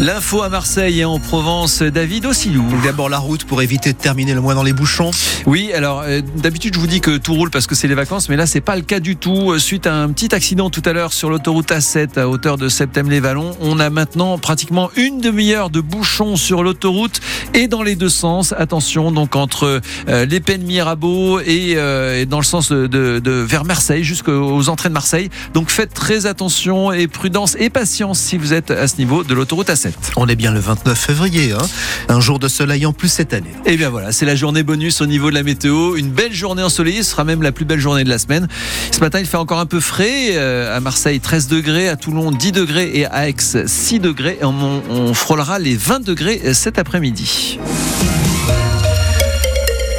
L'info à Marseille et en Provence, David Ossilou. D'abord la route pour éviter de terminer le mois dans les bouchons. Oui, alors euh, d'habitude je vous dis que tout roule parce que c'est les vacances, mais là c'est pas le cas du tout. Suite à un petit accident tout à l'heure sur l'autoroute A7 à hauteur de Septem-les-Vallons, on a maintenant pratiquement une demi-heure de bouchons sur l'autoroute et dans les deux sens. Attention, donc entre euh, les peines Mirabeau et, euh, et, dans le sens de, de vers Marseille jusqu'aux entrées de Marseille. Donc faites très attention et prudence et patience si vous êtes à ce niveau de l'autoroute A7. On est bien le 29 février, hein un jour de soleil en plus cette année. Et bien voilà, c'est la journée bonus au niveau de la météo. Une belle journée ensoleillée, ce sera même la plus belle journée de la semaine. Ce matin, il fait encore un peu frais. Euh, à Marseille, 13 degrés. À Toulon, 10 degrés. Et à Aix, 6 degrés. On, on frôlera les 20 degrés cet après-midi.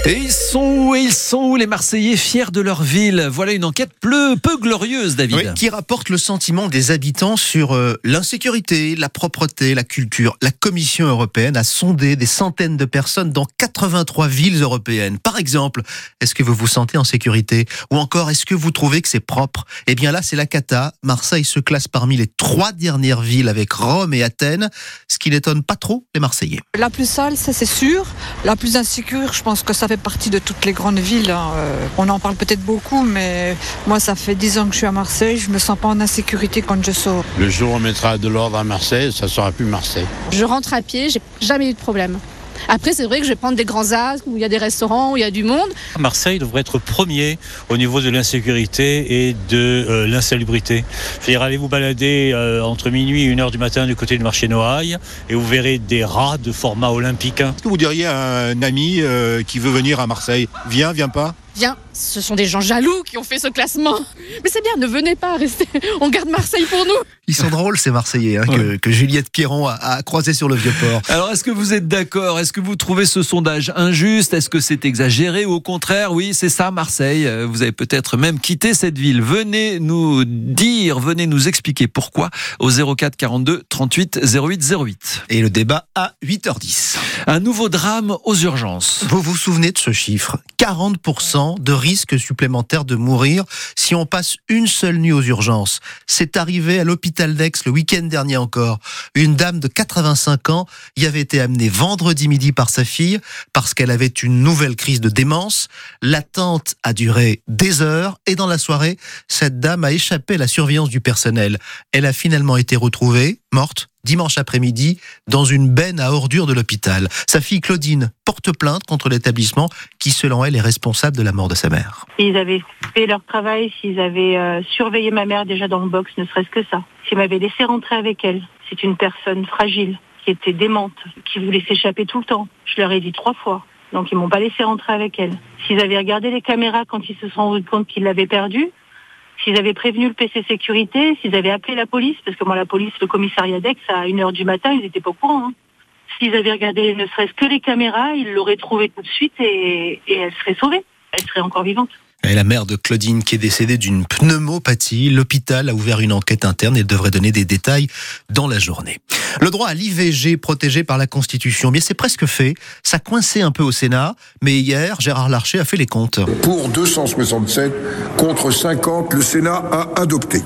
Et ils sont où ils sont où les Marseillais fiers de leur ville? Voilà une enquête peu, peu glorieuse, David. Oui, qui rapporte le sentiment des habitants sur euh, l'insécurité, la propreté, la culture. La Commission européenne a sondé des centaines de personnes dans 83 villes européennes. Par exemple, est-ce que vous vous sentez en sécurité? Ou encore, est-ce que vous trouvez que c'est propre? Eh bien là, c'est la cata. Marseille se classe parmi les trois dernières villes avec Rome et Athènes, ce qui n'étonne pas trop les Marseillais. La plus sale, ça c'est sûr. La plus insécure, je pense que ça fait partie de toutes les grandes villes. Hein. Euh, on en parle peut-être beaucoup, mais moi, ça fait 10 ans que je suis à Marseille. Je me sens pas en insécurité quand je sors. Le jour où on mettra de l'ordre à Marseille, ça sera plus Marseille. Je rentre à pied, j'ai jamais eu de problème. Après, c'est vrai que je vais prendre des grands axes où il y a des restaurants, où il y a du monde. Marseille devrait être premier au niveau de l'insécurité et de euh, l'insalubrité. C'est-à-dire, allez vous balader euh, entre minuit et 1 heure du matin du côté du marché Noailles et vous verrez des rats de format olympique. Est-ce que vous diriez à un ami euh, qui veut venir à Marseille Viens, viens pas? Viens, ce sont des gens jaloux qui ont fait ce classement. Mais c'est bien, ne venez pas, restez. On garde Marseille pour nous. Ils sont drôles, ces Marseillais, hein, que, que, Juliette Pierron a, a croisé sur le Vieux-Port. Alors, est-ce que vous êtes d'accord? Est-ce que vous trouvez ce sondage injuste? Est-ce que c'est exagéré? Ou au contraire, oui, c'est ça, Marseille. Euh, vous avez peut-être même quitté cette ville. Venez nous dire, venez nous expliquer pourquoi au 04 42 38 08 08. Et le débat à 8h10. Un nouveau drame aux urgences. Vous vous souvenez de ce chiffre? 40% de risque supplémentaire de mourir si on passe une seule nuit aux urgences. C'est arrivé à l'hôpital d'Aix le week-end dernier encore. Une dame de 85 ans y avait été amenée vendredi midi par sa fille parce qu'elle avait une nouvelle crise de démence. L'attente a duré des heures et dans la soirée, cette dame a échappé à la surveillance du personnel. Elle a finalement été retrouvée, morte, dimanche après-midi dans une benne à ordures de l'hôpital. Sa fille Claudine porte plainte contre l'établissement qui, selon elle, est responsable de la mort de sa mère. S'ils avaient fait leur travail, s'ils avaient euh, surveillé ma mère déjà dans le box, ne serait-ce que ça, s'ils m'avaient laissé rentrer avec elle, c'est une personne fragile, qui était démente, qui voulait s'échapper tout le temps. Je leur ai dit trois fois. Donc ils m'ont pas laissé rentrer avec elle. S'ils avaient regardé les caméras quand ils se sont rendus compte qu'ils l'avaient perdue, s'ils avaient prévenu le PC sécurité, s'ils avaient appelé la police, parce que moi la police, le commissariat d'Aix, à 1h du matin, ils n'étaient pas au courant. Hein. S'ils avaient regardé ne serait-ce que les caméras, ils l'auraient trouvée tout de suite et, et elle serait sauvée. Elle serait encore vivante. La mère de Claudine qui est décédée d'une pneumopathie, l'hôpital a ouvert une enquête interne et devrait donner des détails dans la journée. Le droit à l'IVG protégé par la Constitution, bien c'est presque fait. Ça coinçait un peu au Sénat, mais hier, Gérard Larcher a fait les comptes. Pour 267 contre 50, le Sénat a adopté.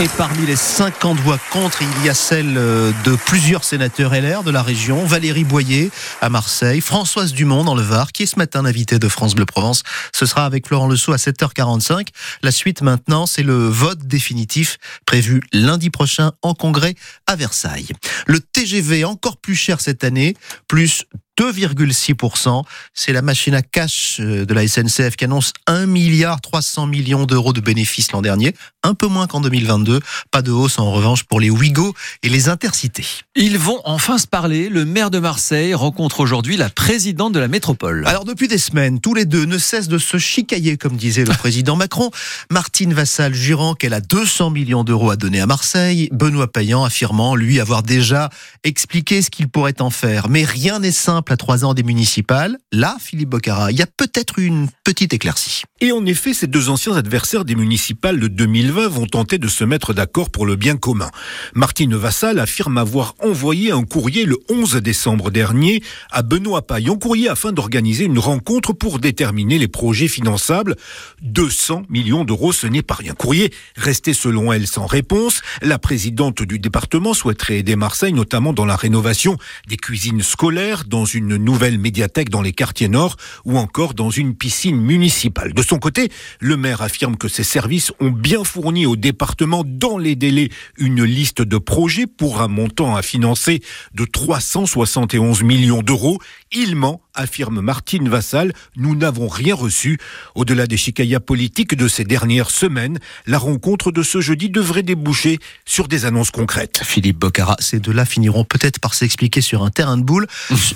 Et parmi les 50 voix contre, il y a celle de plusieurs sénateurs LR de la région, Valérie Boyer à Marseille, Françoise Dumont dans le Var, qui est ce matin l'invité de France Bleu Provence. Ce sera avec Florent Lesault à 7h45. La suite maintenant, c'est le vote définitif prévu lundi prochain en congrès à Versailles. Le TGV encore plus cher cette année, plus 2,6%. C'est la machine à cash de la SNCF qui annonce 1 milliard 300 millions d'euros de bénéfices l'an dernier, un peu moins qu'en 2022. Pas de hausse en revanche pour les Ouigo et les Intercités. Ils vont enfin se parler. Le maire de Marseille rencontre aujourd'hui la présidente de la métropole. Alors depuis des semaines, tous les deux ne cessent de se chicailler, comme disait le président Macron. Martine Vassal jurant qu'elle a 200 millions d'euros à donner à Marseille. Benoît Payan affirmant, lui, avoir déjà expliqué ce qu'il pourrait en faire. Mais rien n'est simple à trois ans des municipales. Là, Philippe Bocara, il y a peut-être une petite éclaircie. Et en effet, ces deux anciens adversaires des municipales de 2020 vont tenter de se mettre d'accord pour le bien commun. Martine Vassal affirme avoir envoyé un courrier le 11 décembre dernier à Benoît Paillon, courrier afin d'organiser une rencontre pour déterminer les projets finançables. 200 millions d'euros, ce n'est pas rien. Courrier resté selon elle sans réponse. La présidente du département souhaiterait aider Marseille, notamment dans la rénovation des cuisines scolaires, dans une nouvelle médiathèque dans les quartiers nord ou encore dans une piscine municipale. De son côté, le maire affirme que ses services ont bien fourni au département dans les délais une liste de projets pour un montant à financer de 371 millions d'euros. Il ment, affirme Martine Vassal, nous n'avons rien reçu. Au-delà des chicayas politiques de ces dernières semaines, la rencontre de ce jeudi devrait déboucher sur des annonces concrètes. Philippe Bocara, ces deux-là finiront peut-être par s'expliquer sur un terrain de boule.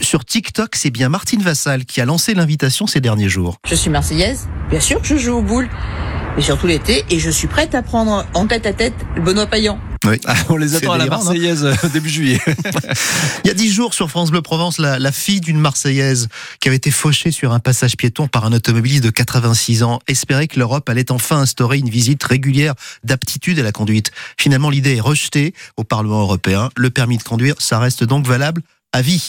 sur TikTok, c'est bien Martine Vassal qui a lancé l'invitation ces derniers jours. Je suis marseillaise, bien sûr que je joue aux boules, mais surtout l'été, et je suis prête à prendre en tête à tête le Benoît Payan. Oui. Ah, on les attend à la Marseillaise euh, début juillet. Il y a dix jours sur France Bleu Provence, la, la fille d'une Marseillaise qui avait été fauchée sur un passage piéton par un automobiliste de 86 ans espérait que l'Europe allait enfin instaurer une visite régulière d'aptitude à la conduite. Finalement, l'idée est rejetée au Parlement européen. Le permis de conduire, ça reste donc valable à vie.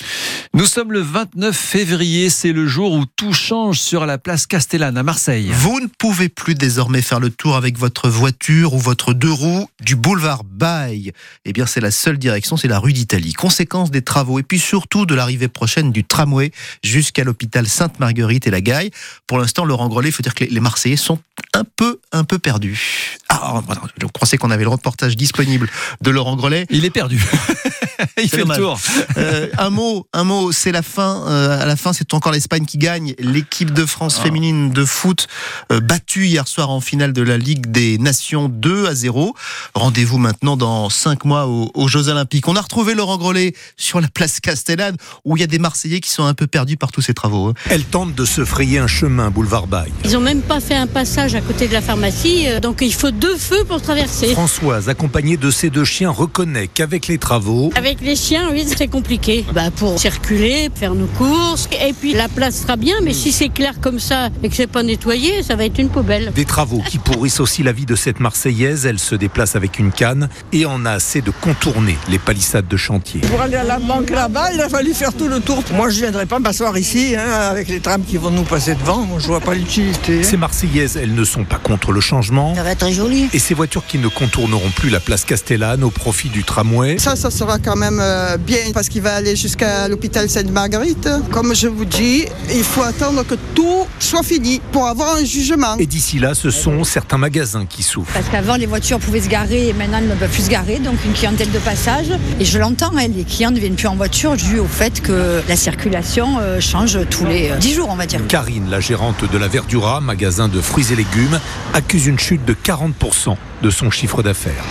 Nous sommes le 29 février, c'est le jour où tout change sur la place Castellane à Marseille. Vous ne pouvez plus désormais faire le tour avec votre voiture ou votre deux roues du boulevard Baille. Eh bien, c'est la seule direction, c'est la rue d'Italie. Conséquence des travaux et puis surtout de l'arrivée prochaine du tramway jusqu'à l'hôpital Sainte-Marguerite et la Gaille. Pour l'instant, Laurent Grelet, il faut dire que les- Marseillais sont un peu, un peu perdus. Ah, voilà, je pensais qu'on avait le reportage disponible de Laurent Grelet. Il est perdu. Il fait le tour. Euh, un mot, un mot, c'est la fin. Euh, à la fin, c'est encore l'Espagne qui gagne. L'équipe de France féminine de foot euh, battue hier soir en finale de la Ligue des Nations 2 à 0. Rendez-vous maintenant dans 5 mois aux, aux Jeux Olympiques. On a retrouvé Laurent Grelet sur la place Castellane où il y a des Marseillais qui sont un peu perdus par tous ces travaux. hein. Elle tente de se frayer un chemin boulevard Baille. Ils ont même pas fait un passage à côté de la pharmacie, euh, donc il faut deux feux pour traverser. Françoise, accompagnée de ses deux chiens, reconnaît qu'avec les travaux, Avec les chiens, oui, c'est compliqué. Bah, pour circuler, faire nos courses, et puis la place sera bien, mais si c'est clair comme ça et que c'est pas nettoyé, ça va être une poubelle. Des travaux qui pourrissent aussi la vie de cette Marseillaise. Elle se déplace avec une canne et en a assez de contourner les palissades de chantier. Pour aller à la banque là-bas, il a fallu faire tout le tour. Moi, je ne viendrai pas m'asseoir ici, hein, avec les trams qui vont nous passer devant. Moi, je vois pas l'utilité. Ces Marseillaises, elles ne sont pas contre le changement. Ça va être joli. Et ces voitures qui ne contourneront plus la place Castellane au profit du tramway. Ça, ça sera quand même euh, bien parce qu'il va aller jusqu'à l'hôpital Sainte-Marguerite. Comme je vous dis, il faut attendre que tout soit fini pour avoir un jugement. Et d'ici là, ce sont certains magasins qui souffrent. Parce qu'avant, les voitures pouvaient se garer et maintenant, elles ne peuvent plus se garer. Donc, une clientèle de passage. Et je l'entends, hein, les clients ne viennent plus en voiture dû au fait que la circulation euh, change tous les euh, 10 jours, on va dire. Karine, la gérante de la Verdura, magasin de fruits et légumes, accuse une chute de 40% de son chiffre d'affaires.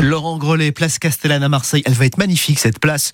Laurent Grelet, place Castellane à Marseille. Elle va être magnifique cette place